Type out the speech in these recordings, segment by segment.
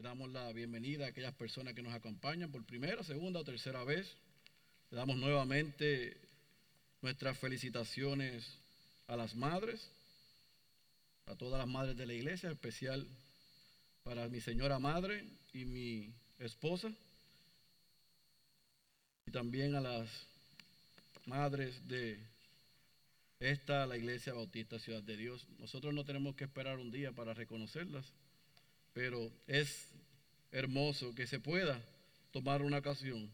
Le damos la bienvenida a aquellas personas que nos acompañan por primera, segunda o tercera vez. Le damos nuevamente nuestras felicitaciones a las madres, a todas las madres de la iglesia, en especial para mi señora madre y mi esposa, y también a las madres de esta, la Iglesia Bautista Ciudad de Dios. Nosotros no tenemos que esperar un día para reconocerlas, pero es hermoso que se pueda tomar una ocasión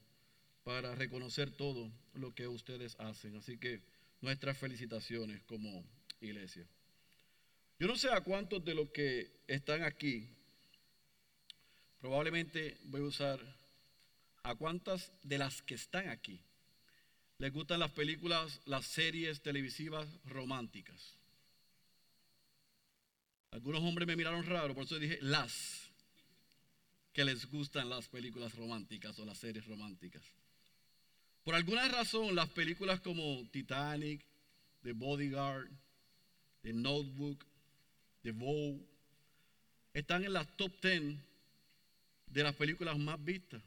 para reconocer todo lo que ustedes hacen. Así que nuestras felicitaciones como iglesia. Yo no sé a cuántos de los que están aquí, probablemente voy a usar a cuántas de las que están aquí les gustan las películas, las series televisivas románticas. Algunos hombres me miraron raro, por eso dije las que les gustan las películas románticas o las series románticas. Por alguna razón, las películas como Titanic, The Bodyguard, The Notebook, The Vow, están en las top 10 de las películas más vistas.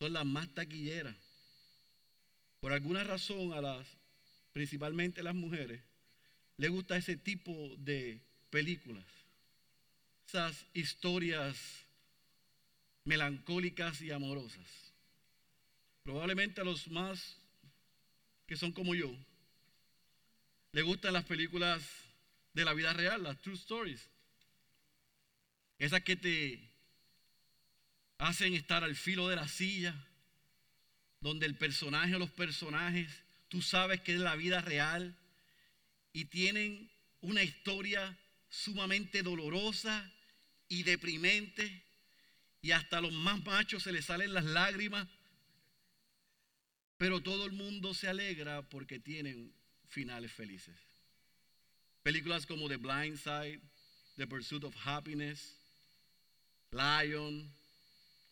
Son las más taquilleras. Por alguna razón a las, principalmente las mujeres, les gusta ese tipo de películas esas historias melancólicas y amorosas. Probablemente a los más que son como yo, les gustan las películas de la vida real, las true stories. Esas que te hacen estar al filo de la silla, donde el personaje o los personajes, tú sabes que es la vida real y tienen una historia sumamente dolorosa y deprimente y hasta a los más machos se les salen las lágrimas. Pero todo el mundo se alegra porque tienen finales felices. Películas como The Blind Side, The Pursuit of Happiness, Lion,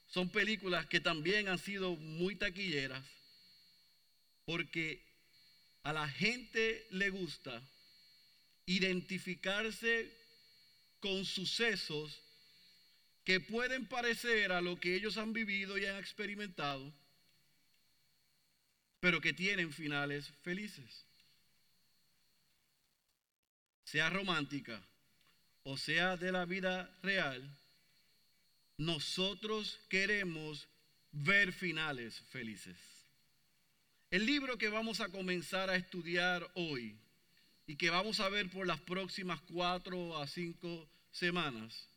son películas que también han sido muy taquilleras porque a la gente le gusta identificarse con sucesos que pueden parecer a lo que ellos han vivido y han experimentado, pero que tienen finales felices. Sea romántica o sea de la vida real, nosotros queremos ver finales felices. El libro que vamos a comenzar a estudiar hoy y que vamos a ver por las próximas cuatro a cinco semanas,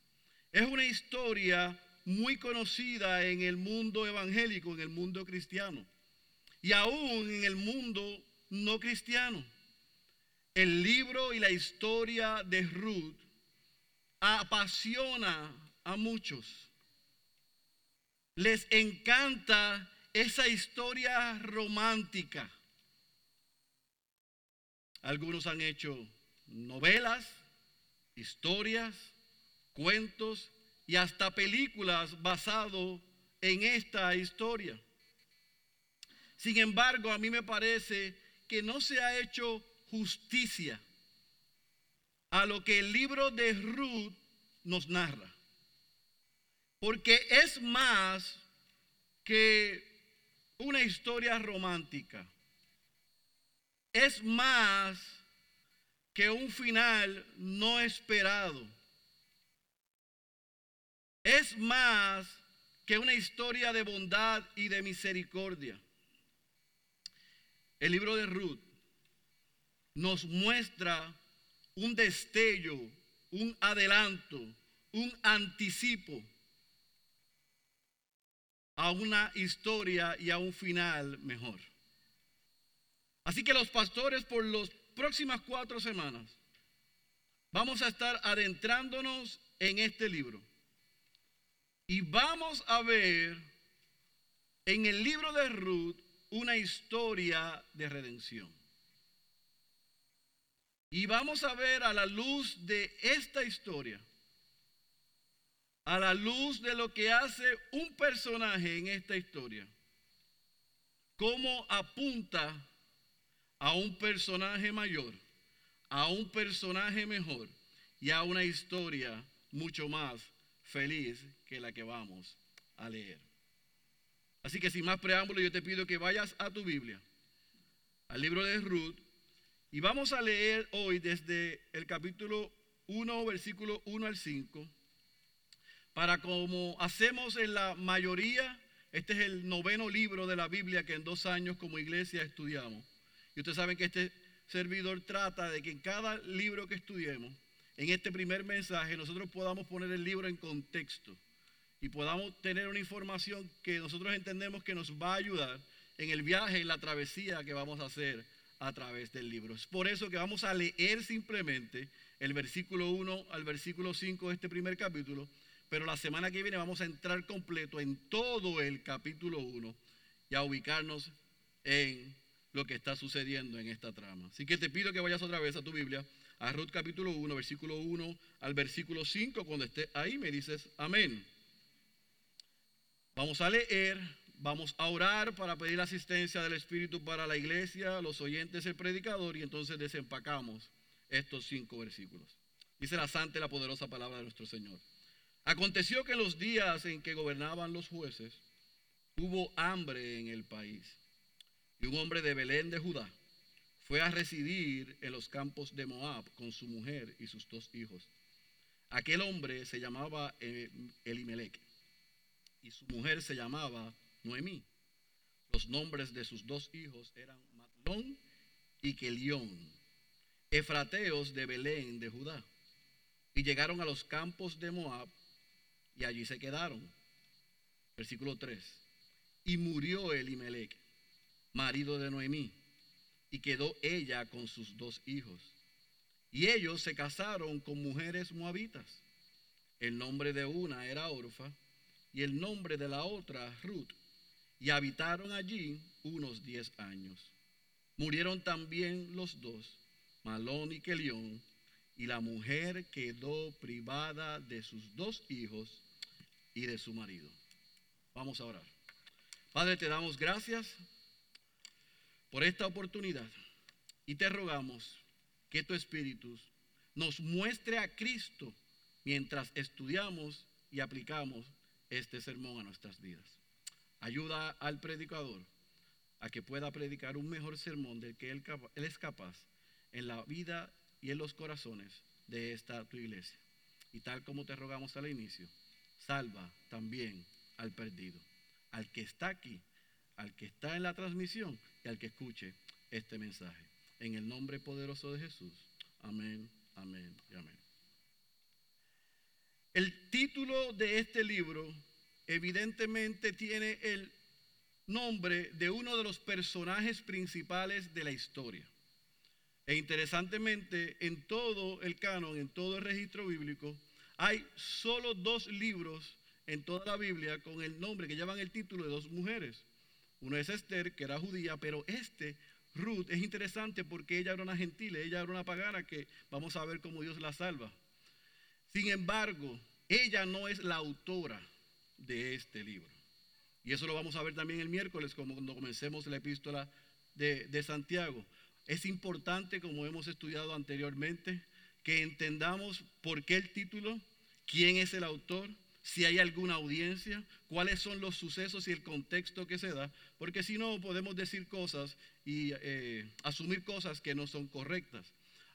es una historia muy conocida en el mundo evangélico, en el mundo cristiano y aún en el mundo no cristiano. El libro y la historia de Ruth apasiona a muchos. Les encanta esa historia romántica. Algunos han hecho novelas, historias, cuentos y hasta películas basado en esta historia. Sin embargo, a mí me parece que no se ha hecho justicia a lo que el libro de Ruth nos narra. Porque es más que una historia romántica. Es más que un final no esperado. Es más que una historia de bondad y de misericordia. El libro de Ruth nos muestra un destello, un adelanto, un anticipo a una historia y a un final mejor. Así que los pastores por las próximas cuatro semanas vamos a estar adentrándonos en este libro. Y vamos a ver en el libro de Ruth una historia de redención. Y vamos a ver a la luz de esta historia, a la luz de lo que hace un personaje en esta historia, cómo apunta a un personaje mayor, a un personaje mejor y a una historia mucho más feliz que la que vamos a leer. Así que sin más preámbulo, yo te pido que vayas a tu Biblia, al libro de Ruth, y vamos a leer hoy desde el capítulo 1, versículo 1 al 5, para como hacemos en la mayoría, este es el noveno libro de la Biblia que en dos años como iglesia estudiamos. Y ustedes saben que este servidor trata de que en cada libro que estudiemos, en este primer mensaje, nosotros podamos poner el libro en contexto y podamos tener una información que nosotros entendemos que nos va a ayudar en el viaje, en la travesía que vamos a hacer a través del libro. Es por eso que vamos a leer simplemente el versículo 1 al versículo 5 de este primer capítulo, pero la semana que viene vamos a entrar completo en todo el capítulo 1 y a ubicarnos en lo que está sucediendo en esta trama. Así que te pido que vayas otra vez a tu Biblia, a Ruth capítulo 1, versículo 1 al versículo 5, cuando esté ahí me dices amén. Vamos a leer, vamos a orar para pedir la asistencia del Espíritu para la iglesia, los oyentes, el predicador, y entonces desempacamos estos cinco versículos. Dice la santa y la poderosa palabra de nuestro Señor. Aconteció que en los días en que gobernaban los jueces, hubo hambre en el país y un hombre de Belén de Judá fue a residir en los campos de Moab con su mujer y sus dos hijos. Aquel hombre se llamaba eh, Elimelech y su mujer se llamaba Noemí. Los nombres de sus dos hijos eran Matlón y Kelión, efrateos de Belén de Judá. Y llegaron a los campos de Moab y allí se quedaron. Versículo 3. Y murió Elimelech marido de Noemí, y quedó ella con sus dos hijos. Y ellos se casaron con mujeres moabitas. El nombre de una era Orfa y el nombre de la otra Ruth. Y habitaron allí unos diez años. Murieron también los dos, Malón y Kelión, y la mujer quedó privada de sus dos hijos y de su marido. Vamos a orar. Padre, te damos gracias por esta oportunidad y te rogamos que tu Espíritu nos muestre a Cristo mientras estudiamos y aplicamos este sermón a nuestras vidas. Ayuda al predicador a que pueda predicar un mejor sermón del que él, es capaz en la vida y en los corazones de esta tu iglesia. Y tal como te rogamos al inicio, salva también al perdido, al que está aquí, al que está en la transmisión y al que escuche este mensaje. En el nombre poderoso de Jesús. Amén, amén y amén. El título de este libro evidentemente tiene el nombre de uno de los personajes principales de la historia. E interesantemente, en todo el canon, en todo el registro bíblico, hay solo dos libros en toda la Biblia con el nombre que llevan el título de dos mujeres. Uno es Esther, que era judía, pero este, Ruth, es interesante porque ella era una gentil, ella era una pagana que vamos a ver cómo Dios la salva. Sin embargo, ella no es la autora de este libro. Y eso lo vamos a ver también el miércoles, como cuando comencemos la epístola de, de Santiago. Es importante, como hemos estudiado anteriormente, que entendamos por qué el título, quién es el autor, si hay alguna audiencia, cuáles son los sucesos y el contexto que se da, porque si no podemos decir cosas y eh, asumir cosas que no son correctas.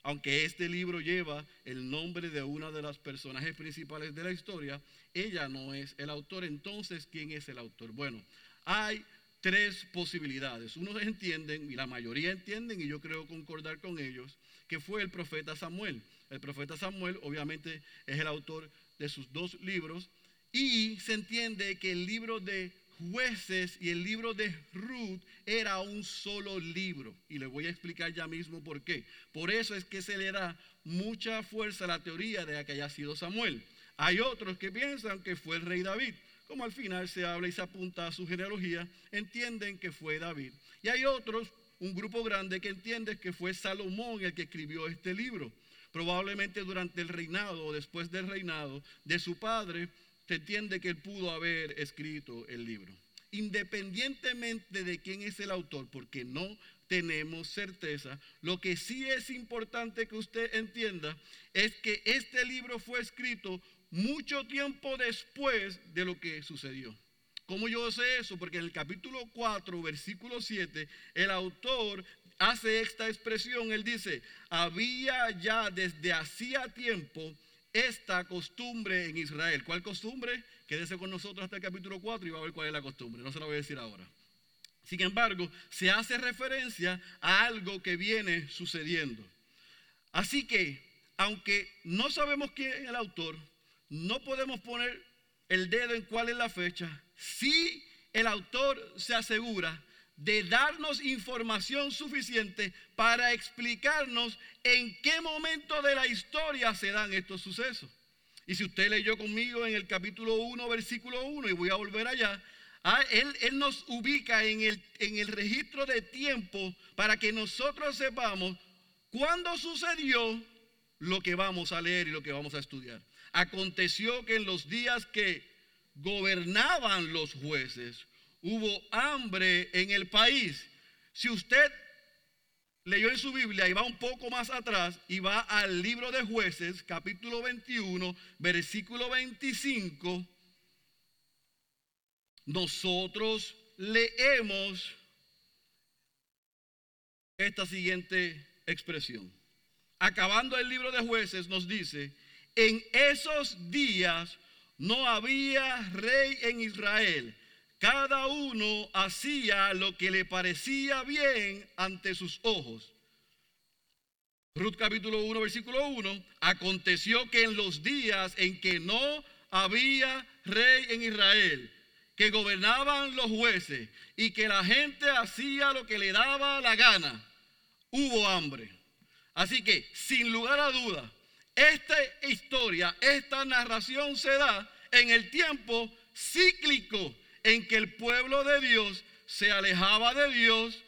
Aunque este libro lleva el nombre de una de las personajes principales de la historia, ella no es el autor. Entonces, ¿quién es el autor? Bueno, hay tres posibilidades. Unos entienden, y la mayoría entienden, y yo creo concordar con ellos, que fue el profeta Samuel. El profeta Samuel obviamente es el autor de sus dos libros, y se entiende que el libro de jueces y el libro de Ruth era un solo libro. Y le voy a explicar ya mismo por qué. Por eso es que se le da mucha fuerza a la teoría de que haya sido Samuel. Hay otros que piensan que fue el rey David. Como al final se habla y se apunta a su genealogía, entienden que fue David. Y hay otros, un grupo grande, que entiende que fue Salomón el que escribió este libro. Probablemente durante el reinado o después del reinado de su padre, se entiende que él pudo haber escrito el libro. Independientemente de quién es el autor, porque no tenemos certeza, lo que sí es importante que usted entienda es que este libro fue escrito mucho tiempo después de lo que sucedió. ¿Cómo yo sé eso? Porque en el capítulo 4, versículo 7, el autor hace esta expresión. Él dice, había ya desde hacía tiempo esta costumbre en Israel. ¿Cuál costumbre? Quédese con nosotros hasta el capítulo 4 y va a ver cuál es la costumbre. No se la voy a decir ahora. Sin embargo, se hace referencia a algo que viene sucediendo. Así que, aunque no sabemos quién es el autor, no podemos poner el dedo en cuál es la fecha. Si el autor se asegura de darnos información suficiente para explicarnos en qué momento de la historia se dan estos sucesos. Y si usted leyó conmigo en el capítulo 1, versículo 1, y voy a volver allá, ah, él, nos ubica en el, en el registro de tiempo para que nosotros sepamos cuándo sucedió lo que vamos a leer y lo que vamos a estudiar. Aconteció que en los días que gobernaban los jueces, hubo hambre en el país. Si usted leyó en su Biblia y va un poco más atrás y va al libro de jueces, capítulo 21, versículo 25, nosotros leemos esta siguiente expresión. Acabando el libro de jueces nos dice, en esos días no había rey en Israel cada uno hacía lo que le parecía bien ante sus ojos. Ruth capítulo 1, versículo 1, aconteció que en los días en que no había rey en Israel, que gobernaban los jueces y que la gente hacía lo que le daba la gana, hubo hambre. Así que, sin lugar a duda, esta historia, esta narración se da en el tiempo cíclico en que el pueblo de Dios se alejaba de Dios,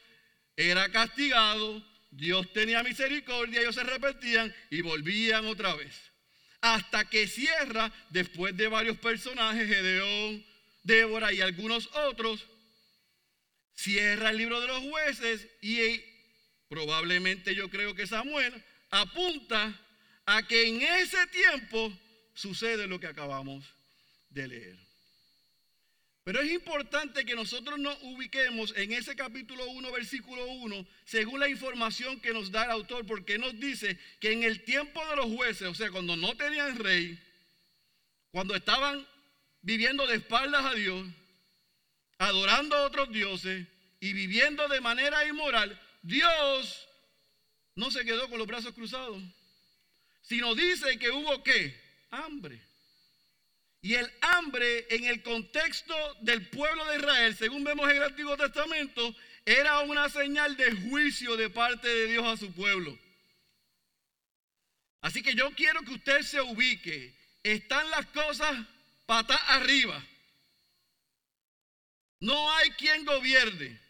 era castigado, Dios tenía misericordia, ellos se arrepentían y volvían otra vez. Hasta que cierra, después de varios personajes, Gedeón, Débora y algunos otros, cierra el libro de los jueces y probablemente yo creo que Samuel apunta a que en ese tiempo sucede lo que acabamos de leer. Pero es importante que nosotros nos ubiquemos en ese capítulo 1, versículo 1, según la información que nos da el autor, porque nos dice que en el tiempo de los jueces, o sea, cuando no tenían rey, cuando estaban viviendo de espaldas a Dios, adorando a otros dioses y viviendo de manera inmoral, Dios no se quedó con los brazos cruzados, sino dice que hubo qué? Hambre. Y el hambre en el contexto del pueblo de Israel, según vemos en el Antiguo Testamento, era una señal de juicio de parte de Dios a su pueblo. Así que yo quiero que usted se ubique. Están las cosas patas arriba. No hay quien gobierne.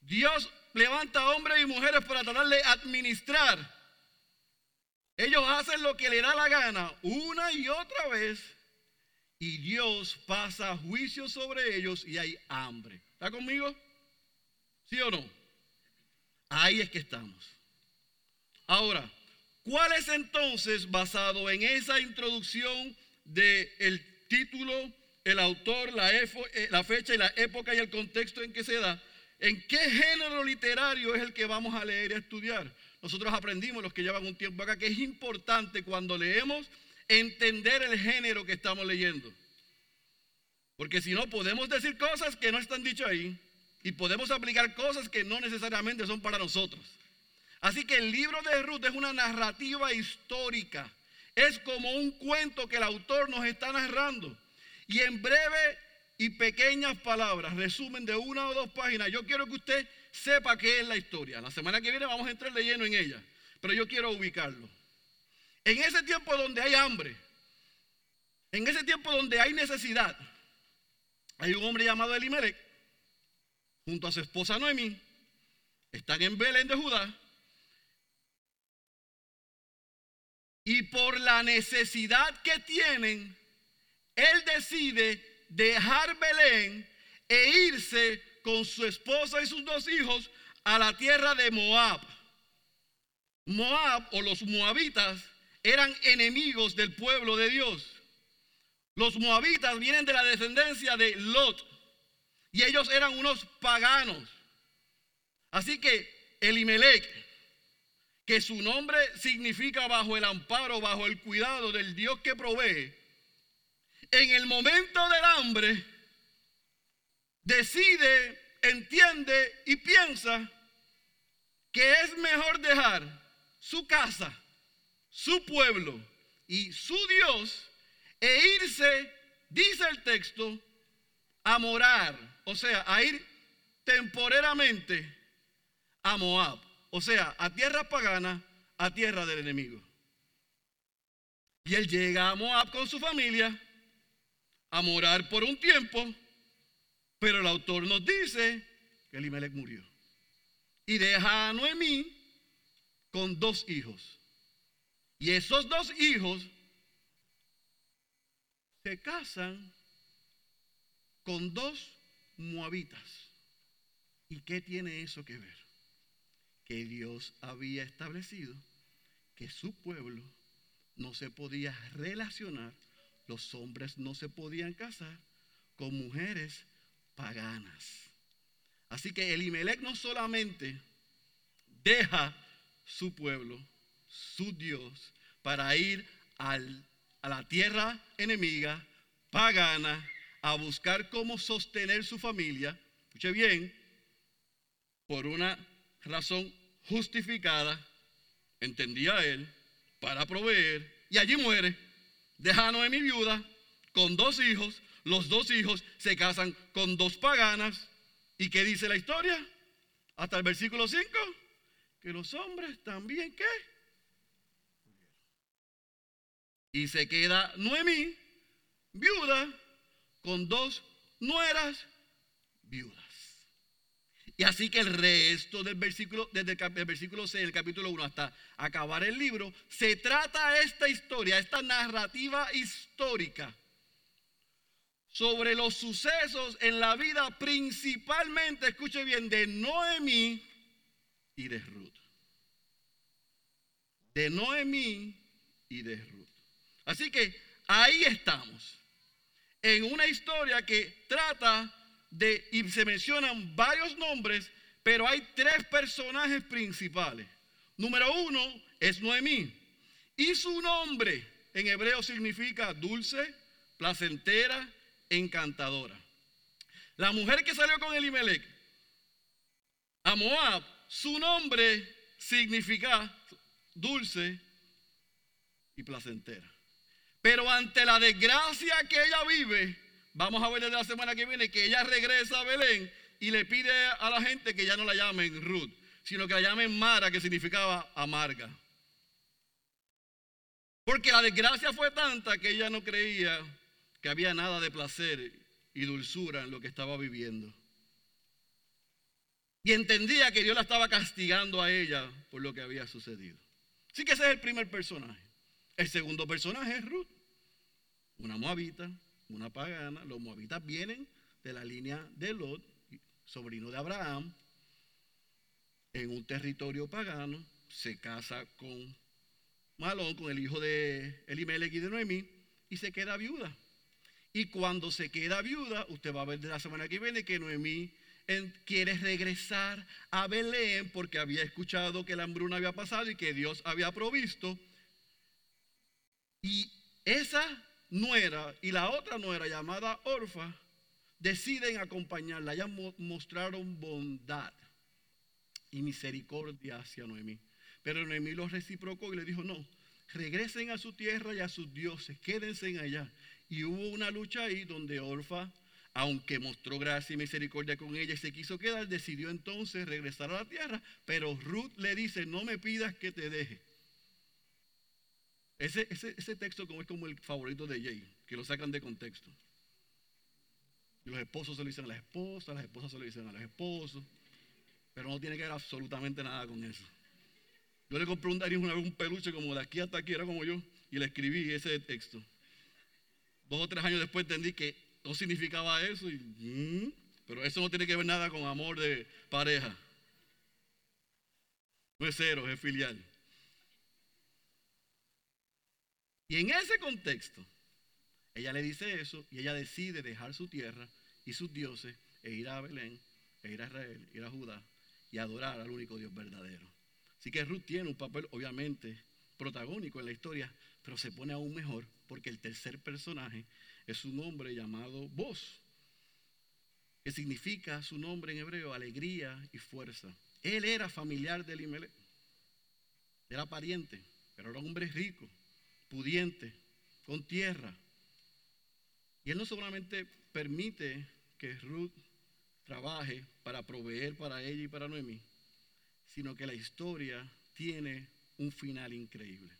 Dios levanta hombres y mujeres para tratar de administrar. Ellos hacen lo que le da la gana una y otra vez y Dios pasa juicio sobre ellos y hay hambre. ¿Está conmigo? ¿Sí o no? Ahí es que estamos. Ahora, ¿cuál es entonces, basado en esa introducción del título, el autor, la, eh, la fecha y la época y el contexto en que se da, en qué género literario es el que vamos a leer y a estudiar? Nosotros aprendimos, los que llevan un tiempo acá, que es importante cuando leemos entender el género que estamos leyendo. Porque si no, podemos decir cosas que no están dichas ahí y podemos aplicar cosas que no necesariamente son para nosotros. Así que el libro de Ruth es una narrativa histórica. Es como un cuento que el autor nos está narrando. Y en breve y pequeñas palabras, resumen de una o dos páginas, yo quiero que usted sepa qué es la historia. La semana que viene vamos a entrar lleno en ella. Pero yo quiero ubicarlo. En ese tiempo donde hay hambre, en ese tiempo donde hay necesidad, hay un hombre llamado Elimelech, junto a su esposa Noemi, están en Belén de Judá, y por la necesidad que tienen, él decide dejar Belén e irse con su esposa y sus dos hijos a la tierra de Moab. Moab o los moabitas eran enemigos del pueblo de Dios. Los moabitas vienen de la descendencia de Lot y ellos eran unos paganos. Así que Elimelech, que su nombre significa bajo el amparo, bajo el cuidado del Dios que provee, en el momento del hambre decide, entiende y piensa que es mejor dejar su casa, su pueblo y su Dios e irse, dice el texto, a morar, o sea, a ir temporeramente a Moab, o sea, a tierra pagana, a tierra del enemigo. Y él llega a Moab con su familia a morar por un tiempo, pero el autor nos dice que Elimelech murió. Y deja a Noemí con dos hijos. Y esos dos hijos se casan con dos moabitas. ¿Y qué tiene eso que ver? Que Dios había establecido que su pueblo no se podía relacionar, los hombres no se podían casar con mujeres paganas. Así que Elimelech no solamente deja su pueblo, su Dios, para ir al a la tierra enemiga, pagana, a buscar cómo sostener su familia, escuche bien, por una razón justificada, entendía él, para proveer, y allí muere. Deja a mi viuda con dos hijos, los dos hijos se casan con dos paganas, ¿y qué dice la historia? Hasta el versículo 5, que los hombres también, ¿qué? Y se queda Noemí, viuda, con dos nueras viudas. Y así que el resto del versículo, desde el, versículo 6 del capítulo 1 hasta acabar el libro, se trata esta historia, esta narrativa histórica sobre los sucesos en la vida principalmente, escuche bien, de Noemí y de Ruth. De Noemí y de Ruth. Así que ahí estamos, en una historia que trata de, y se mencionan varios nombres, pero hay tres personajes principales. Número uno es Noemí. Y su nombre en hebreo significa dulce, placentera, encantadora. La mujer que salió con Elimelech a Moab, su nombre significa dulce y placentera. Pero ante la desgracia que ella vive, vamos a ver desde la semana que viene que ella regresa a Belén y le pide a la gente que ya no la llamen Ruth, sino que la llamen Mara, que significaba amarga. Porque la desgracia fue tanta que ella no creía que había nada de placer y dulzura en lo que estaba viviendo. Y entendía que Dios la estaba castigando a ella por lo que había sucedido. Así que ese es el primer personaje. El segundo personaje es Ruth, una moabita, una pagana. Los moabitas vienen de la línea de Lot, sobrino de Abraham, en un territorio pagano, se casa con Malón, con el hijo de Elimelech y de Noemí, y se queda viuda. Y cuando se queda viuda, usted va a ver de la semana que viene que Noemí quiere regresar a Belén porque había escuchado que la hambruna había pasado y que Dios había provisto. Y esa nuera y la otra nuera llamada Orfa deciden acompañarla. Ya mostraron bondad y misericordia hacia Noemí. Pero Noemí los reciprocó y le dijo, no, regresen a su tierra y a sus dioses, quédense allá. Y hubo una lucha ahí donde Orfa, aunque mostró gracia y misericordia con ella y se quiso quedar, decidió entonces regresar a la tierra. Pero Ruth le dice, no me pidas que te deje. Ese, texto como es como el favorito de Jay, que lo sacan de contexto. Y los esposos se lo dicen a las esposas, las esposas se lo dicen a los esposos, pero no tiene que ver absolutamente nada con eso. Yo le compré un, una vez un peluche como de aquí hasta aquí, era como yo, y le escribí ese texto. Dos o tres años después entendí que no significaba eso, mm, pero eso no tiene que ver nada con amor de pareja. No es cero, es filial. Y en ese contexto, Ella le dice eso y ella decide dejar su tierra y sus dioses e ir a Belén, e ir a Israel, ir a Judá y adorar al único Dios verdadero. Así que Ruth tiene un papel obviamente protagónico en la historia, pero se pone aún mejor porque el tercer personaje es un hombre llamado Boz, que significa su nombre en hebreo alegría y fuerza. Él era familiar de Elimelech, era pariente, pero era un hombre rico, pudiente, con tierra. Y él no solamente permite que Ruth trabaje para proveer para ella y para Noemí, sino que la historia tiene un final increíble.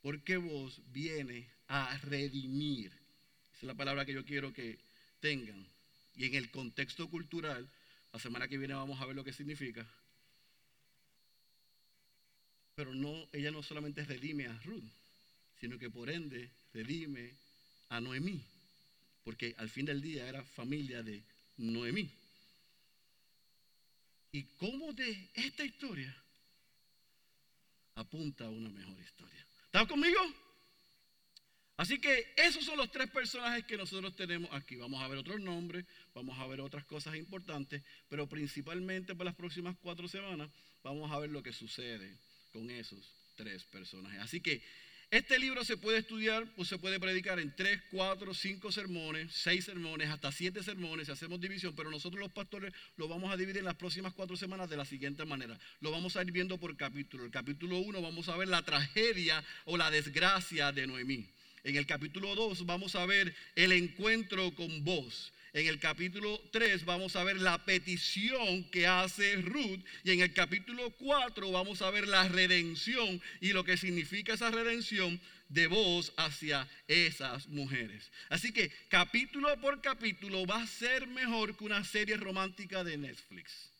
Porque vos viene a redimir. Esa es la palabra que yo quiero que tengan. Y en el contexto cultural, la semana que viene vamos a ver lo que significa. Pero no, ella no solamente redime a Ruth, sino que por ende redime a Noemí. Porque al fin del día era familia de Noemí. Y cómo de esta historia apunta a una mejor historia. ¿Estás conmigo? Así que esos son los tres personajes que nosotros tenemos aquí. Vamos a ver otros nombres, vamos a ver otras cosas importantes, pero principalmente para las próximas cuatro semanas vamos a ver lo que sucede con esos tres personajes. Así que este libro se puede estudiar, pues se puede predicar en tres, cuatro, cinco sermones, seis sermones, hasta siete sermones, si hacemos división, pero nosotros los pastores lo vamos a dividir en las próximas cuatro semanas de la siguiente manera. Lo vamos a ir viendo por capítulo. El capítulo uno vamos a ver la tragedia o la desgracia de Noemí. En el capítulo 2 vamos a ver el encuentro con vos. En el capítulo 3 vamos a ver la petición que hace Ruth y en el capítulo 4 vamos a ver la redención y lo que significa esa redención de vos hacia esas mujeres. Así que capítulo por capítulo va a ser mejor que una serie romántica de Netflix.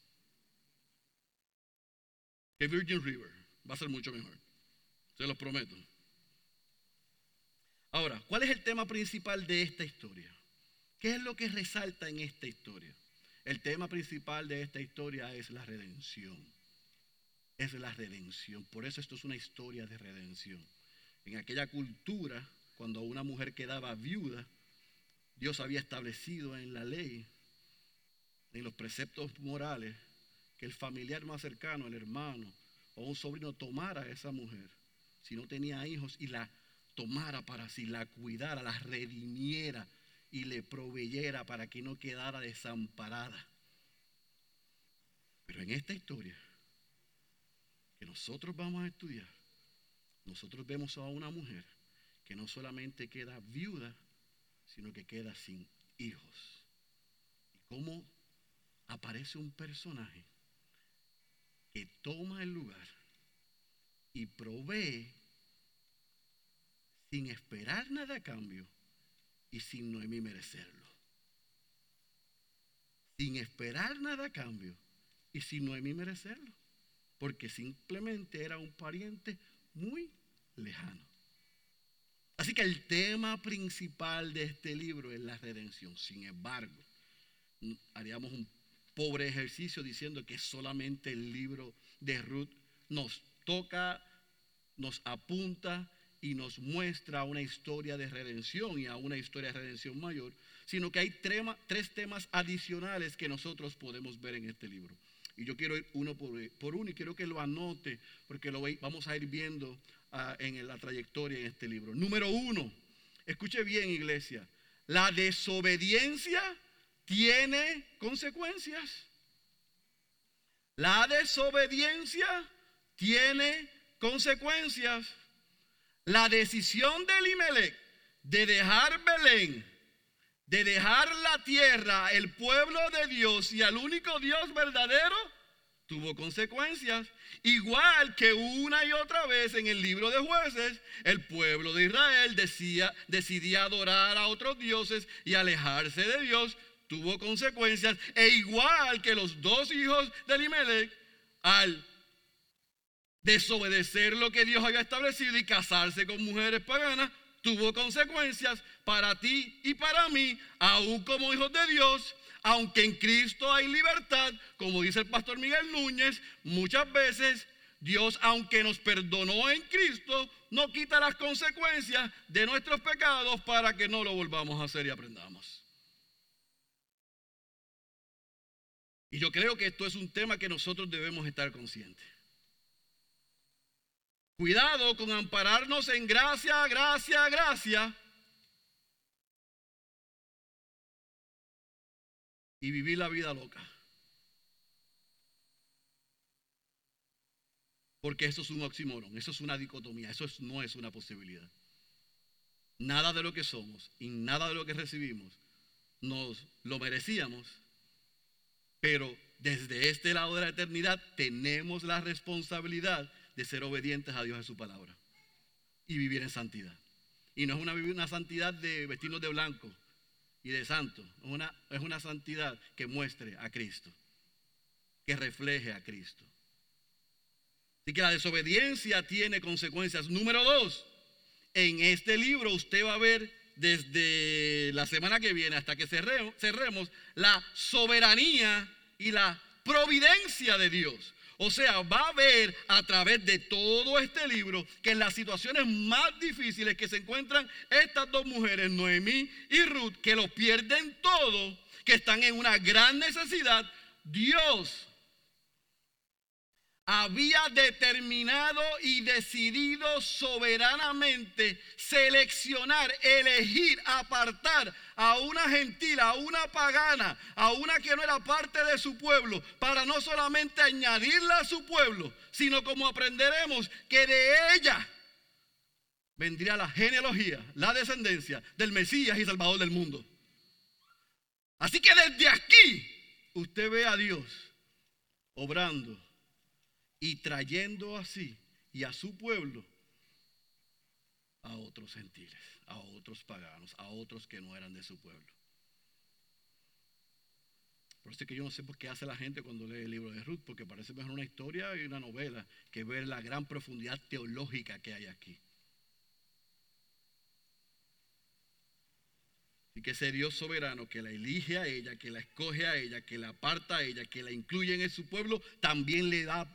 Que Virgin River. Va a ser mucho mejor. Se los prometo. Ahora, ¿cuál es el tema principal de esta historia? ¿Qué es lo que resalta en esta historia? El tema principal de esta historia es la redención. Es la redención. Por eso esto es una historia de redención. En aquella cultura, cuando una mujer quedaba viuda, Dios había establecido en la ley, en los preceptos morales, que el familiar más cercano, el hermano o un sobrino tomara a esa mujer, si no tenía hijos, y la tomara para sí, la cuidara, la redimiera y le proveyera para que no quedara desamparada. Pero en esta historia que nosotros vamos a estudiar, nosotros vemos a una mujer que no solamente queda viuda, sino que queda sin hijos. Y cómo aparece un personaje que toma el lugar y provee sin esperar nada a cambio y sin Noemí merecerlo. Sin esperar nada a cambio y sin Noemí merecerlo. Porque simplemente era un pariente muy lejano. Así que el tema principal de este libro es la redención. Sin embargo, haríamos un pobre ejercicio diciendo que solamente el libro de Ruth nos toca, nos apunta y nos muestra una historia de redención y a una historia de redención mayor, sino que hay tres temas adicionales que nosotros podemos ver en este libro. Y yo quiero ir uno por, uno y quiero que lo anote porque lo vamos a ir viendo ah, en la trayectoria en este libro. Número uno, escuche bien iglesia, la desobediencia tiene consecuencias. La desobediencia tiene consecuencias. La decisión de Elimelech de dejar Belén, de dejar la tierra, el pueblo de Dios y al único Dios verdadero, tuvo consecuencias. Igual que una y otra vez en el libro de jueces, el pueblo de Israel decía, decidía adorar a otros dioses y alejarse de Dios, tuvo consecuencias. E igual que los dos hijos de Elimelech, al desobedecer lo que Dios había establecido y casarse con mujeres paganas tuvo consecuencias para ti y para mí, aún como hijos de Dios. Aunque en Cristo hay libertad, como dice el pastor Miguel Núñez, muchas veces Dios, aunque nos perdonó en Cristo, no quita las consecuencias de nuestros pecados para que no lo volvamos a hacer y aprendamos. Y yo creo que esto es un tema que nosotros debemos estar conscientes. Cuidado con ampararnos en gracia, gracia, gracia. Y vivir la vida loca. Porque eso es un oxímoron, eso es una dicotomía, eso no es una posibilidad. Nada de lo que somos y nada de lo que recibimos nos lo merecíamos, pero desde este lado de la eternidad tenemos la responsabilidad de ser obedientes a Dios en su palabra y vivir en santidad. Y no es una, una santidad de vestirnos de blanco y de santo, es una, es una santidad que muestre a Cristo, que refleje a Cristo. Así que la desobediencia tiene consecuencias. Número dos, en este libro usted va a ver desde la semana que viene hasta que cerremos, la soberanía y la providencia de Dios. O sea, va a ver a través de todo este libro que en las situaciones más difíciles que se encuentran estas dos mujeres, Noemí y Ruth, que lo pierden todo, que están en una gran necesidad, Dios había determinado y decidido soberanamente seleccionar, elegir, apartar a una gentil, a una pagana, a una que no era parte de su pueblo, para no solamente añadirla a su pueblo, sino como aprenderemos que de ella vendría la genealogía, la descendencia del Mesías y Salvador del mundo. Así que desde aquí usted ve a Dios obrando y trayendo así y a su pueblo a otros gentiles, a otros paganos, a otros que no eran de su pueblo. Por eso es que yo no sé por qué hace la gente cuando lee el libro de Ruth, porque parece mejor una historia y una novela que ver la gran profundidad teológica que hay aquí. Y que ese Dios soberano que la elige a ella, que la escoge a ella, que la aparta a ella, que la incluye en su pueblo, también le da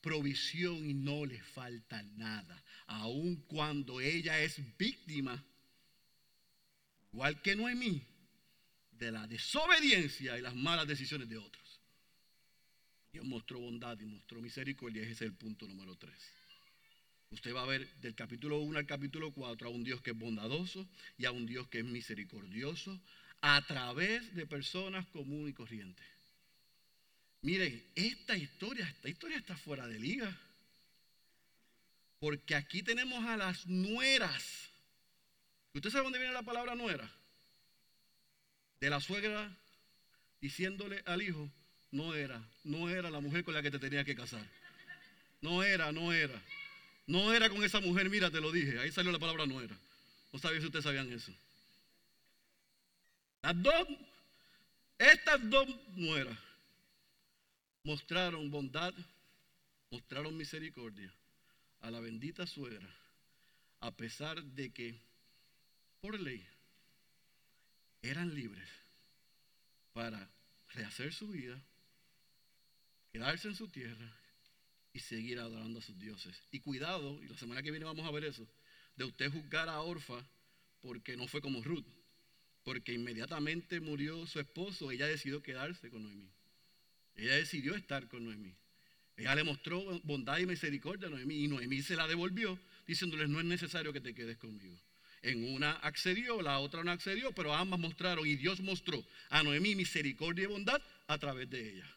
provisión y no le falta nada. Aun cuando ella es víctima, igual que Noemí, de la desobediencia y las malas decisiones de otros. Dios mostró bondad y mostró misericordia. Ese es el punto número 3. Usted va a ver del capítulo 1 al capítulo 4 a un Dios que es bondadoso y a un Dios que es misericordioso a través de personas comunes y corrientes. Miren, esta historia, esta historia está fuera de liga. Porque aquí tenemos a las nueras. ¿Usted sabe dónde viene la palabra nuera? De la suegra diciéndole al hijo, no era, no era la mujer con la que te tenía que casar. No era, no era. No era con esa mujer, mira, te lo dije. Ahí salió la palabra no era. No sabía si ustedes sabían eso. Las dos, estas dos nueras mostraron bondad, mostraron misericordia a la bendita suegra, a pesar de que por ley eran libres para rehacer su vida, quedarse en su tierra y seguir adorando a sus dioses. Y cuidado, y la semana que viene vamos a ver eso, de usted juzgar a Orfa porque no fue como Ruth, porque inmediatamente murió su esposo, ella decidió quedarse con Noemí. Ella decidió estar con Noemí. Ella le mostró bondad y misericordia a Noemí y Noemí se la devolvió diciéndoles no es necesario que te quedes conmigo. En una accedió, la otra no accedió, pero ambas mostraron y Dios mostró a Noemí misericordia y bondad a través de ella.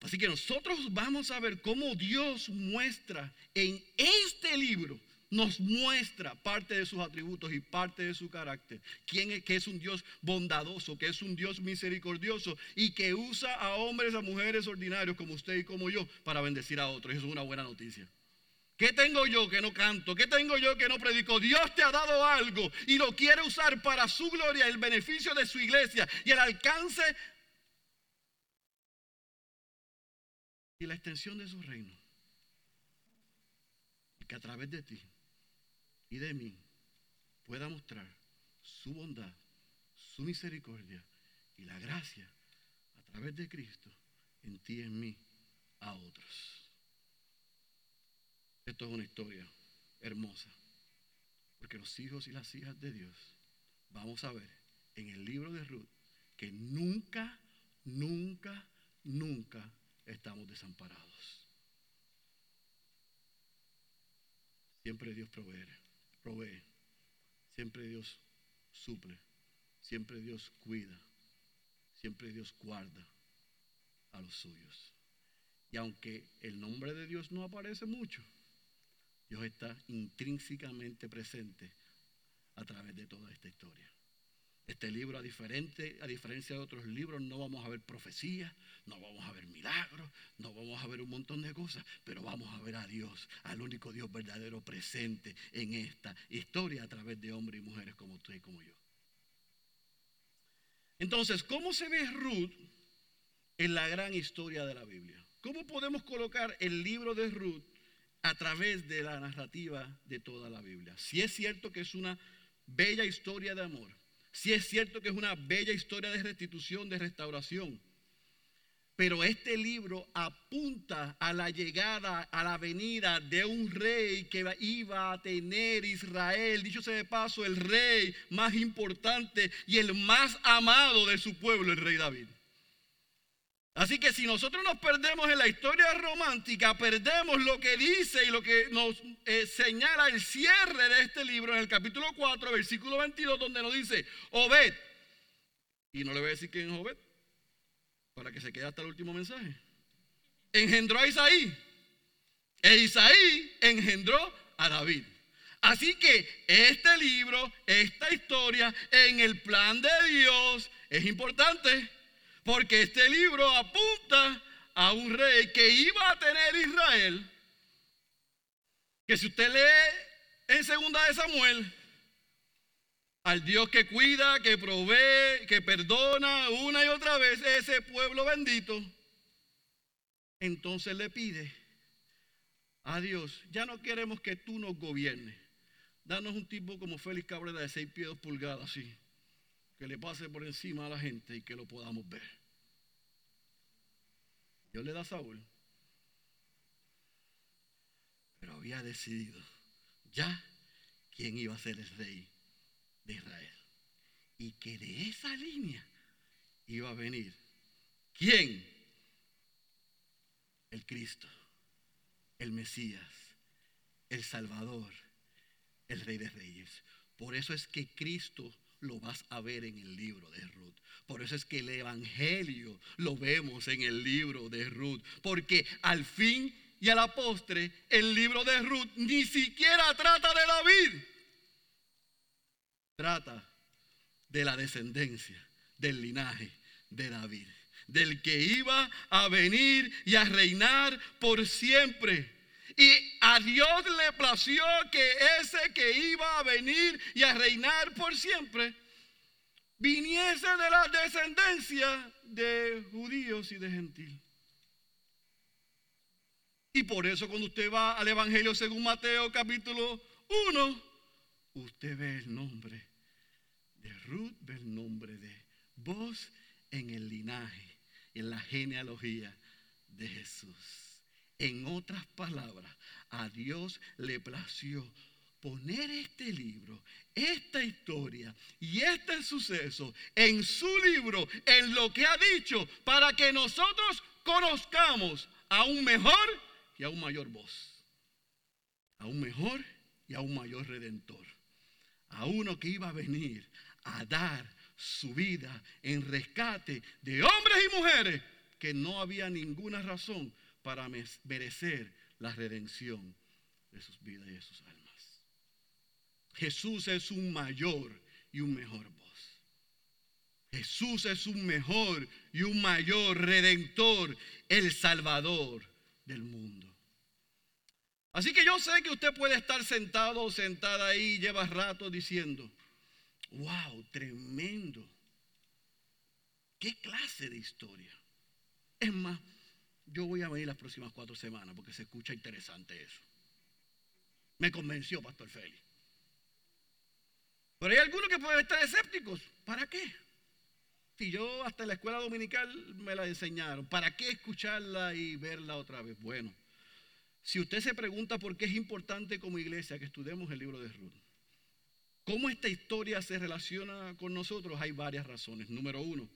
Así que nosotros vamos a ver cómo Dios muestra en este libro nos muestra parte de sus atributos y parte de su carácter. Quién es, que es un Dios bondadoso, que es un Dios misericordioso y que usa a hombres, a mujeres ordinarios como usted y como yo para bendecir a otros. Eso es una buena noticia. ¿Qué tengo yo que no canto? ¿Qué tengo yo que no predico? Dios te ha dado algo y lo quiere usar para su gloria, el beneficio de su iglesia y el alcance y la extensión de su reino. Que a través de ti y de mí pueda mostrar su bondad, su misericordia y la gracia a través de Cristo en ti y en mí a otros. Esto es una historia hermosa. Porque los hijos y las hijas de Dios, vamos a ver en el libro de Ruth, que nunca, nunca, nunca estamos desamparados. Siempre Dios provee, provee. Siempre Dios suple. Siempre Dios cuida. Siempre Dios guarda a los suyos. Y aunque el nombre de Dios no aparece mucho, Dios está intrínsecamente presente a través de toda esta historia. Este libro, a, diferencia de otros libros, no vamos a ver profecías, no vamos a ver milagros, no vamos a ver un montón de cosas, pero vamos a ver a Dios, al único Dios verdadero presente en esta historia a través de hombres y mujeres como tú y como yo. Entonces, ¿cómo se ve Ruth en la gran historia de la Biblia? ¿Cómo podemos colocar el libro de Ruth a través de la narrativa de toda la Biblia? Si es cierto que es una bella historia de amor, si es cierto que es una bella historia de restitución, de restauración, pero este libro apunta a la llegada, a la venida de un rey que iba a tener Israel, dicho sea de paso, el rey más importante y el más amado de su pueblo, el rey David. Así que si nosotros nos perdemos en la historia romántica, perdemos lo que dice y lo que nos eh, señala el cierre de este libro en el capítulo 4, versículo 22, donde nos dice, Obed, y no le voy a decir quién es Obed, para que se quede hasta el último mensaje, engendró a Isaí, e Isaí engendró a David. Así que este libro, esta historia, en el plan de Dios, es importante. Porque este libro apunta a un rey que iba a tener Israel. Que si usted lee en segunda de Samuel, al Dios que cuida, que provee, que perdona una y otra vez ese pueblo bendito, entonces le pide a Dios, ya no queremos que tú nos gobiernes. Danos un tipo como Félix Cabrera de seis pies pulgadas, así que le pase por encima a la gente y que lo podamos ver. Dios le da a Saúl. Pero había decidido ya quién iba a ser el rey de Israel. Y que de esa línea iba a venir. ¿Quién? El Cristo, el Mesías, el Salvador, el Rey de Reyes. Por eso es que Cristo lo vas a ver en el libro de Ruth. Por eso es que el Evangelio lo vemos en el libro de Ruth. Porque al fin y a la postre, el libro de Ruth ni siquiera trata de David. Trata de la descendencia, del linaje de David. Del que iba a venir y a reinar por siempre. Y a Dios le plació que ese que iba a venir y a reinar por siempre viniese de la descendencia de judíos y de gentiles. Y por eso cuando usted va al Evangelio según Mateo capítulo 1, usted ve el nombre de Ruth, ve el nombre de vos en el linaje, en la genealogía de Jesús. En otras palabras, a Dios le plació poner este libro, esta historia y este suceso en su libro, en lo que ha dicho, para que nosotros conozcamos a un mejor y a un mayor voz, a un mejor y a un mayor redentor, a uno que iba a venir a dar su vida en rescate de hombres y mujeres que no había ninguna razón para merecer la redención de sus vidas y de sus almas. Jesús es un mayor y un mejor voz. Jesús es un mejor y un mayor redentor, el salvador del mundo. Así que yo sé que usted puede estar sentado o sentada ahí y lleva rato diciendo, wow, tremendo. ¿Qué clase de historia? Es más, yo voy a venir las próximas cuatro semanas porque se escucha interesante eso. Me convenció, Pastor Félix. Pero hay algunos que pueden estar escépticos. ¿Para qué? Si yo hasta la escuela dominical me la enseñaron, ¿para qué escucharla y verla otra vez? Bueno, Si usted se pregunta por qué es importante como iglesia que estudiemos el libro de Ruth, ¿cómo esta historia se relaciona con nosotros? Hay varias razones. Número uno,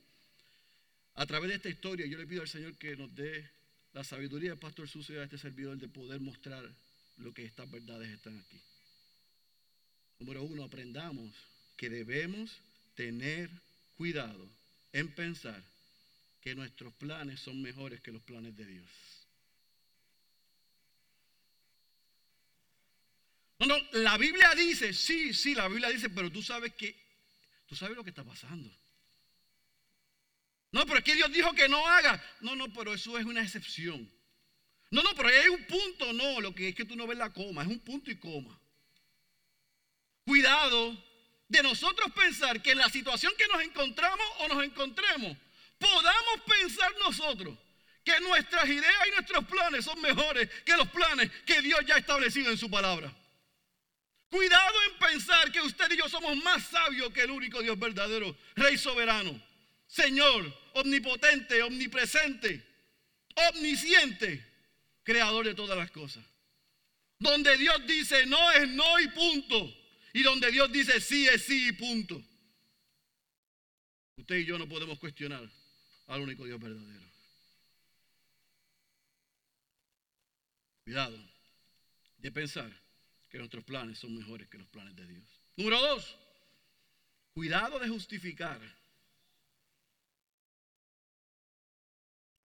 a través de esta historia yo le pido al Señor que nos dé la sabiduría del pastor Sucio a este servidor de poder mostrar lo que estas verdades están aquí. Número uno, aprendamos que debemos tener cuidado en pensar que nuestros planes son mejores que los planes de Dios. No, no, la Biblia dice, sí, sí, la Biblia dice, pero tú sabes que, tú sabes lo que está pasando. No, pero es que Dios dijo que no haga. No, no, pero eso es una excepción. No, no, pero hay un punto, no, lo que es que tú no ves la coma, es un punto y coma. Cuidado de nosotros pensar que en la situación que nos encontramos o nos encontremos, podamos pensar nosotros que nuestras ideas y nuestros planes son mejores que los planes que Dios ya ha establecido en su palabra. Cuidado en pensar que usted y yo somos más sabios que el único Dios verdadero, Rey soberano, Señor, omnipotente, omnipresente, omnisciente, creador de todas las cosas. Donde Dios dice no es no y punto. Y donde Dios dice sí es sí y punto. Usted y yo no podemos cuestionar al único Dios verdadero. Cuidado de pensar que nuestros planes son mejores que los planes de Dios. Número dos, cuidado de justificar.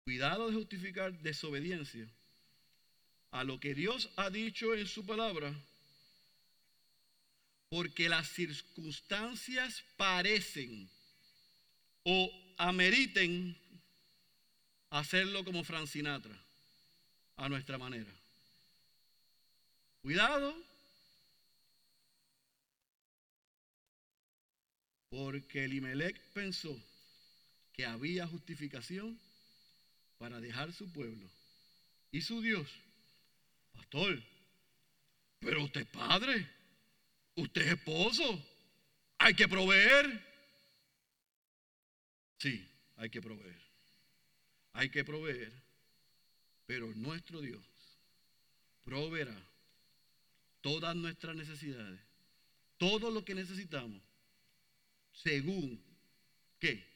Cuidado de justificar desobediencia a lo que Dios ha dicho en su palabra, porque las circunstancias parecen o ameriten hacerlo como Francinatra, a nuestra manera. Cuidado, porque Elimelech pensó que había justificación para dejar su pueblo y su Dios Pastor, pero usted es padre, usted es esposo, hay que proveer. Sí, hay que proveer. Hay que proveer, pero nuestro Dios proveerá todas nuestras necesidades, todo lo que necesitamos, según qué?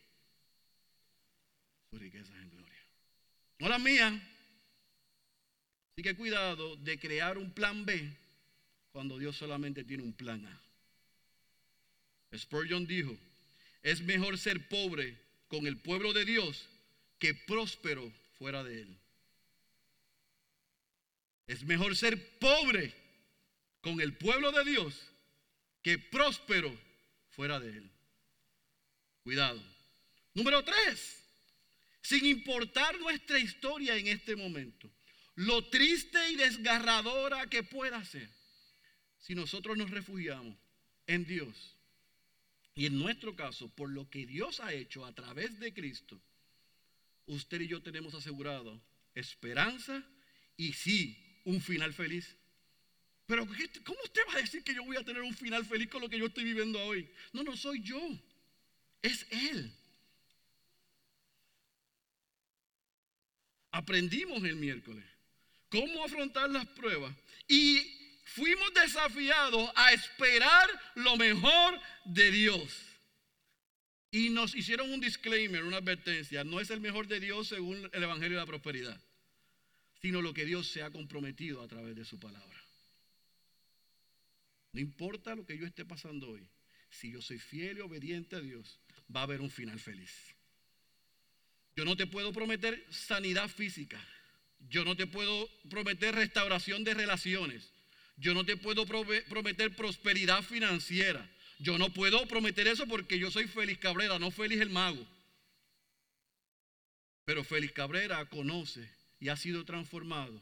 Sus riquezas en. No las mías Así que cuidado de crear un plan B cuando Dios solamente tiene un plan A. Spurgeon dijo, es mejor ser pobre con el pueblo de Dios que próspero fuera de él. Es mejor ser pobre con el pueblo de Dios que próspero fuera de él. Cuidado. Número tres, sin importar nuestra historia en este momento, lo triste y desgarradora que pueda ser si nosotros nos refugiamos en Dios. Y en nuestro caso, por lo que Dios ha hecho a través de Cristo, usted y yo tenemos asegurado esperanza y sí, un final feliz. Pero ¿cómo usted va a decir que yo voy a tener un final feliz con lo que yo estoy viviendo hoy? No, no soy yo, es Él. Aprendimos el miércoles cómo afrontar las pruebas. Y fuimos desafiados a esperar lo mejor de Dios. Y nos hicieron un disclaimer, una advertencia. No es el mejor de Dios según el Evangelio de la Prosperidad, sino lo que Dios se ha comprometido a través de su palabra. No importa lo que yo esté pasando hoy, si yo soy fiel y obediente a Dios, va a haber un final feliz. Yo no te puedo prometer sanidad física, yo no te puedo prometer restauración de relaciones. Yo no te puedo prometer prosperidad financiera. Yo no puedo prometer eso porque yo soy Félix Cabrera, no Félix el mago. Pero Félix Cabrera conoce y ha sido transformado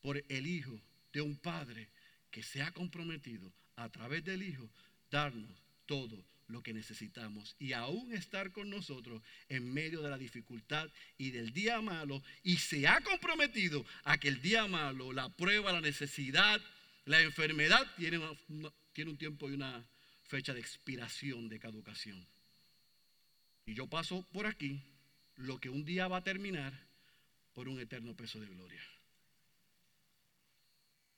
por el Hijo de un Padre que se ha comprometido a través del Hijo darnos todo lo que necesitamos y aún estar con nosotros en medio de la dificultad y del día malo y se ha comprometido a que el día malo, la prueba, la necesidad, la enfermedad tiene, un tiempo y una fecha de expiración, de caducación. Y yo paso por aquí lo que un día va a terminar por un eterno peso de gloria.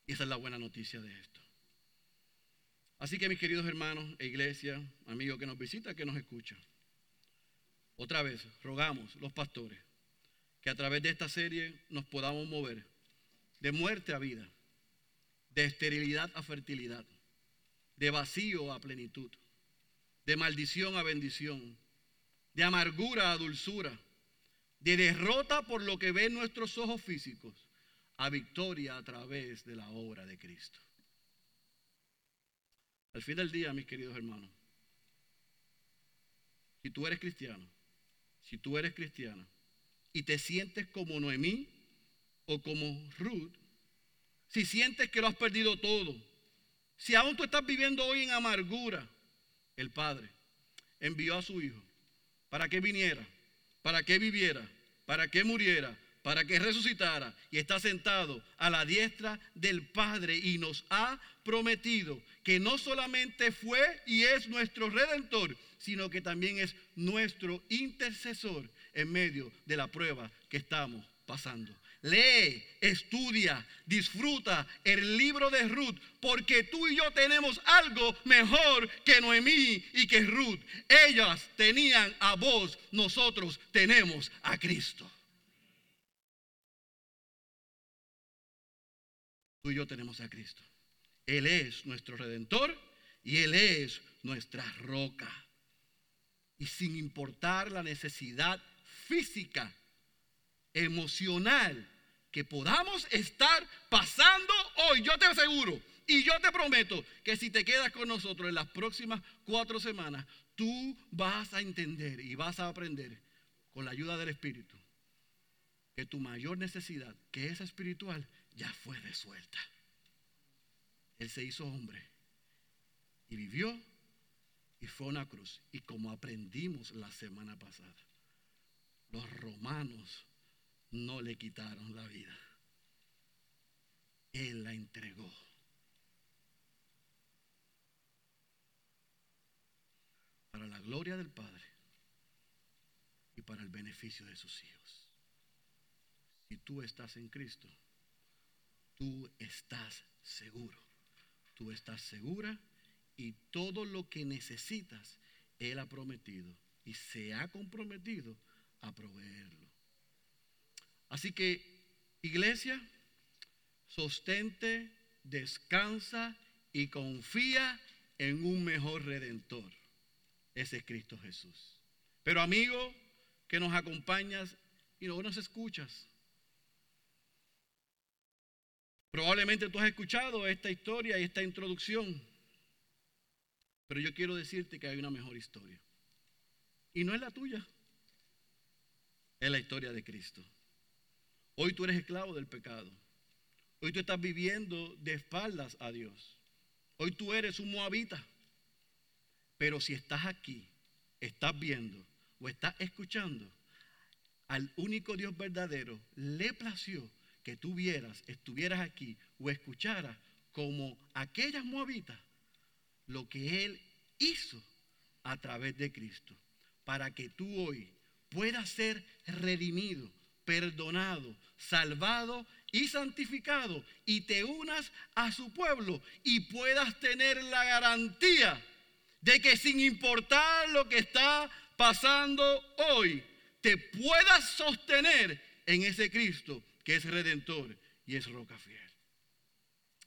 Y esa es la buena noticia de esto. Así que mis queridos hermanos e iglesia, amigos que nos visita, que nos escucha, otra vez rogamos los pastores que a través de esta serie nos podamos mover de muerte a vida, de esterilidad a fertilidad, de vacío a plenitud, de maldición a bendición, de amargura a dulzura, de derrota por lo que ven nuestros ojos físicos, a victoria a través de la obra de Cristo. Al fin del día, mis queridos hermanos, si tú eres cristiano, si tú eres cristiana y te sientes como Noemí o como Ruth, si sientes que lo has perdido todo, si aún tú estás viviendo hoy en amargura, el Padre envió a su Hijo para que viniera, para que viviera, para que muriera, para que resucitara y está sentado a la diestra del Padre y nos ha prometido que no solamente fue y es nuestro redentor, sino que también es nuestro intercesor en medio de la prueba que estamos pasando. Lee, estudia, disfruta el libro de Ruth, porque tú y yo tenemos algo mejor que Noemí y que Ruth. Ellas tenían a vos, nosotros tenemos a Cristo. Tú y yo tenemos a Cristo. Él es nuestro redentor y Él es nuestra roca. Y sin importar la necesidad física emocional que podamos estar pasando hoy. Yo te aseguro y yo te prometo que si te quedas con nosotros en las próximas cuatro semanas, tú vas a entender y vas a aprender con la ayuda del Espíritu que tu mayor necesidad, que es espiritual, ya fue resuelta. Él se hizo hombre y vivió y fue a una cruz. Y como aprendimos la semana pasada, los romanos no le quitaron la vida. Él la entregó. Para la gloria del Padre y para el beneficio de sus hijos. Si tú estás en Cristo, tú estás seguro. Tú estás segura y todo lo que necesitas, Él ha prometido y se ha comprometido a proveerlo. Así que, iglesia, sostente, descansa y confía en un mejor redentor. Ese es Cristo Jesús. Pero amigo, que nos acompañas y no nos escuchas. Probablemente tú has escuchado esta historia y esta introducción. Pero yo quiero decirte que hay una mejor historia. Y no es la tuya. Es la historia de Cristo. Hoy tú eres esclavo del pecado. Hoy tú estás viviendo de espaldas a Dios. Hoy tú eres un moabita. Pero si estás aquí, estás viendo o estás escuchando, al único Dios verdadero le plació que tú vieras, estuvieras aquí o escucharas como aquellas moabitas lo que Él hizo a través de Cristo, para que tú hoy puedas ser redimido, perdonado, salvado y santificado y te unas a su pueblo y puedas tener la garantía de que sin importar lo que está pasando hoy, te puedas sostener en ese Cristo que es redentor y es roca fiel.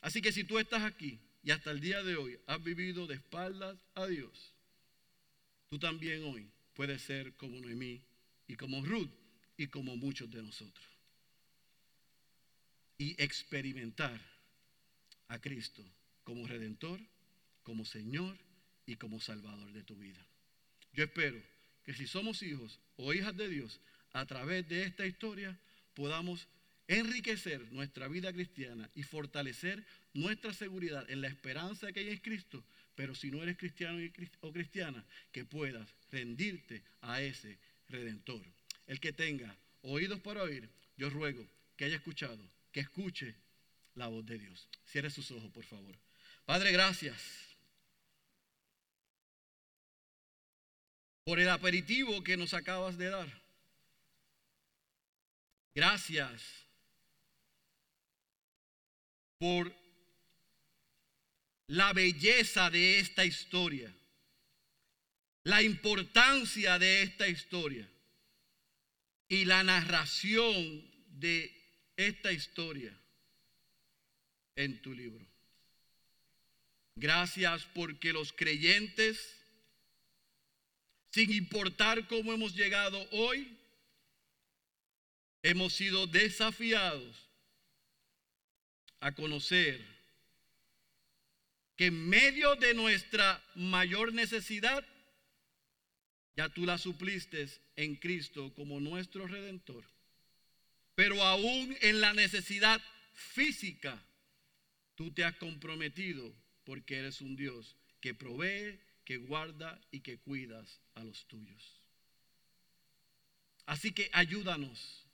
Así que si tú estás aquí y hasta el día de hoy has vivido de espaldas a Dios, tú también hoy puedes ser como Noemí y como Ruth y como muchos de nosotros. Y experimentar a Cristo como redentor, como Señor y como Salvador de tu vida. Yo espero que si somos hijos o hijas de Dios, a través de esta historia podamos enriquecer nuestra vida cristiana y fortalecer nuestra seguridad en la esperanza que hay en Cristo, pero si no eres cristiano o cristiana, que puedas rendirte a ese redentor. El que tenga oídos para oír, yo ruego que haya escuchado, que escuche la voz de Dios. Cierre sus ojos, por favor. Padre, gracias por el aperitivo que nos acabas de dar. Gracias por la belleza de esta historia, la importancia de esta historia y la narración de esta historia en tu libro. Gracias porque los creyentes, sin importar cómo hemos llegado hoy, hemos sido desafiados a conocer que en medio de nuestra mayor necesidad, ya tú la supliste en Cristo como nuestro redentor. Pero aún en la necesidad física, tú te has comprometido porque eres un Dios que provee, que guarda y que cuidas a los tuyos. Así que ayúdanos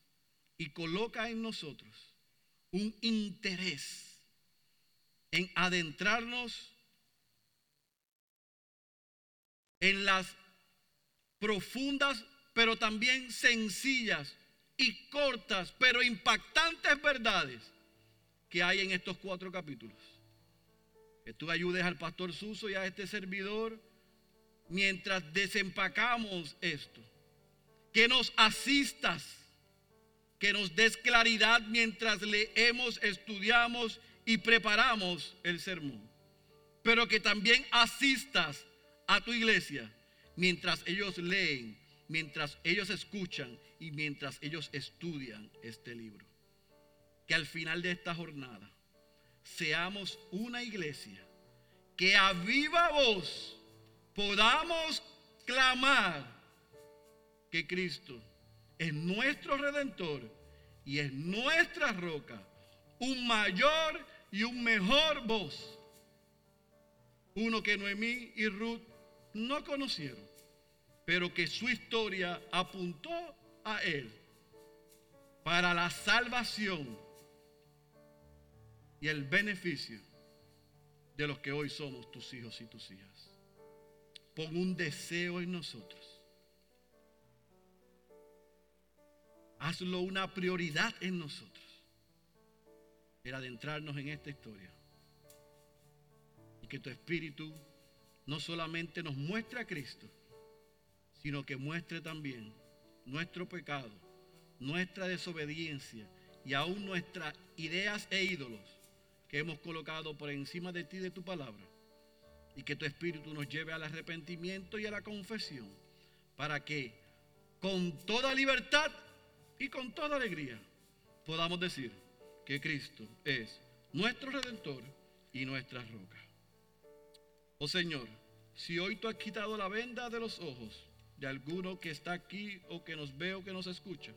y coloca en nosotros un interés en adentrarnos en las profundas, pero también sencillas y cortas, pero impactantes verdades que hay en estos cuatro capítulos. Que tú ayudes al pastor Suso y a este servidor mientras desempacamos esto. Que nos asistas, que nos des claridad mientras leemos, estudiamos y preparamos el sermón. Pero que también asistas a tu iglesia mientras ellos leen, mientras ellos escuchan y mientras ellos estudian este libro. Que al final de esta jornada seamos una iglesia que a viva voz podamos clamar que Cristo es nuestro redentor y es nuestra roca, un mayor y un mejor voz. Uno que Noemí y Ruth no conocieron, pero que su historia apuntó a Él para la salvación y el beneficio de los que hoy somos tus hijos y tus hijas. Pon un deseo en nosotros. Hazlo una prioridad en nosotros. El adentrarnos en esta historia. Y que tu espíritu no solamente nos muestre a Cristo, sino que muestre también nuestro pecado, nuestra desobediencia y aún nuestras ideas e ídolos que hemos colocado por encima de ti de tu palabra. Y que tu espíritu nos lleve al arrepentimiento y a la confesión para que con toda libertad y con toda alegría podamos decir que Cristo es nuestro redentor y nuestra roca. Oh Señor, si hoy tú has quitado la venda de los ojos de alguno que está aquí o que nos ve o que nos escucha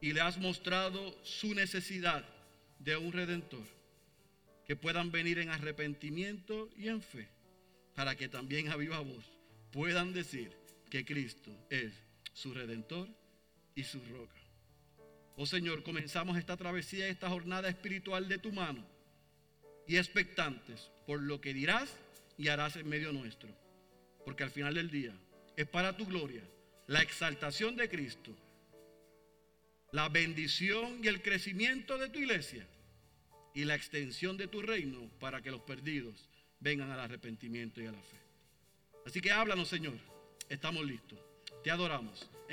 y le has mostrado su necesidad de un redentor, que puedan venir en arrepentimiento y en fe, para que también a viva voz puedan decir que Cristo es su redentor y su roca. Oh Señor, comenzamos esta travesía, esta jornada espiritual de tu mano y expectantes por lo que dirás y harás en medio nuestro. Porque al final del día es para tu gloria, la exaltación de Cristo, la bendición y el crecimiento de tu iglesia y la extensión de tu reino para que los perdidos vengan al arrepentimiento y a la fe. Así que háblanos, Señor. Estamos listos. Te adoramos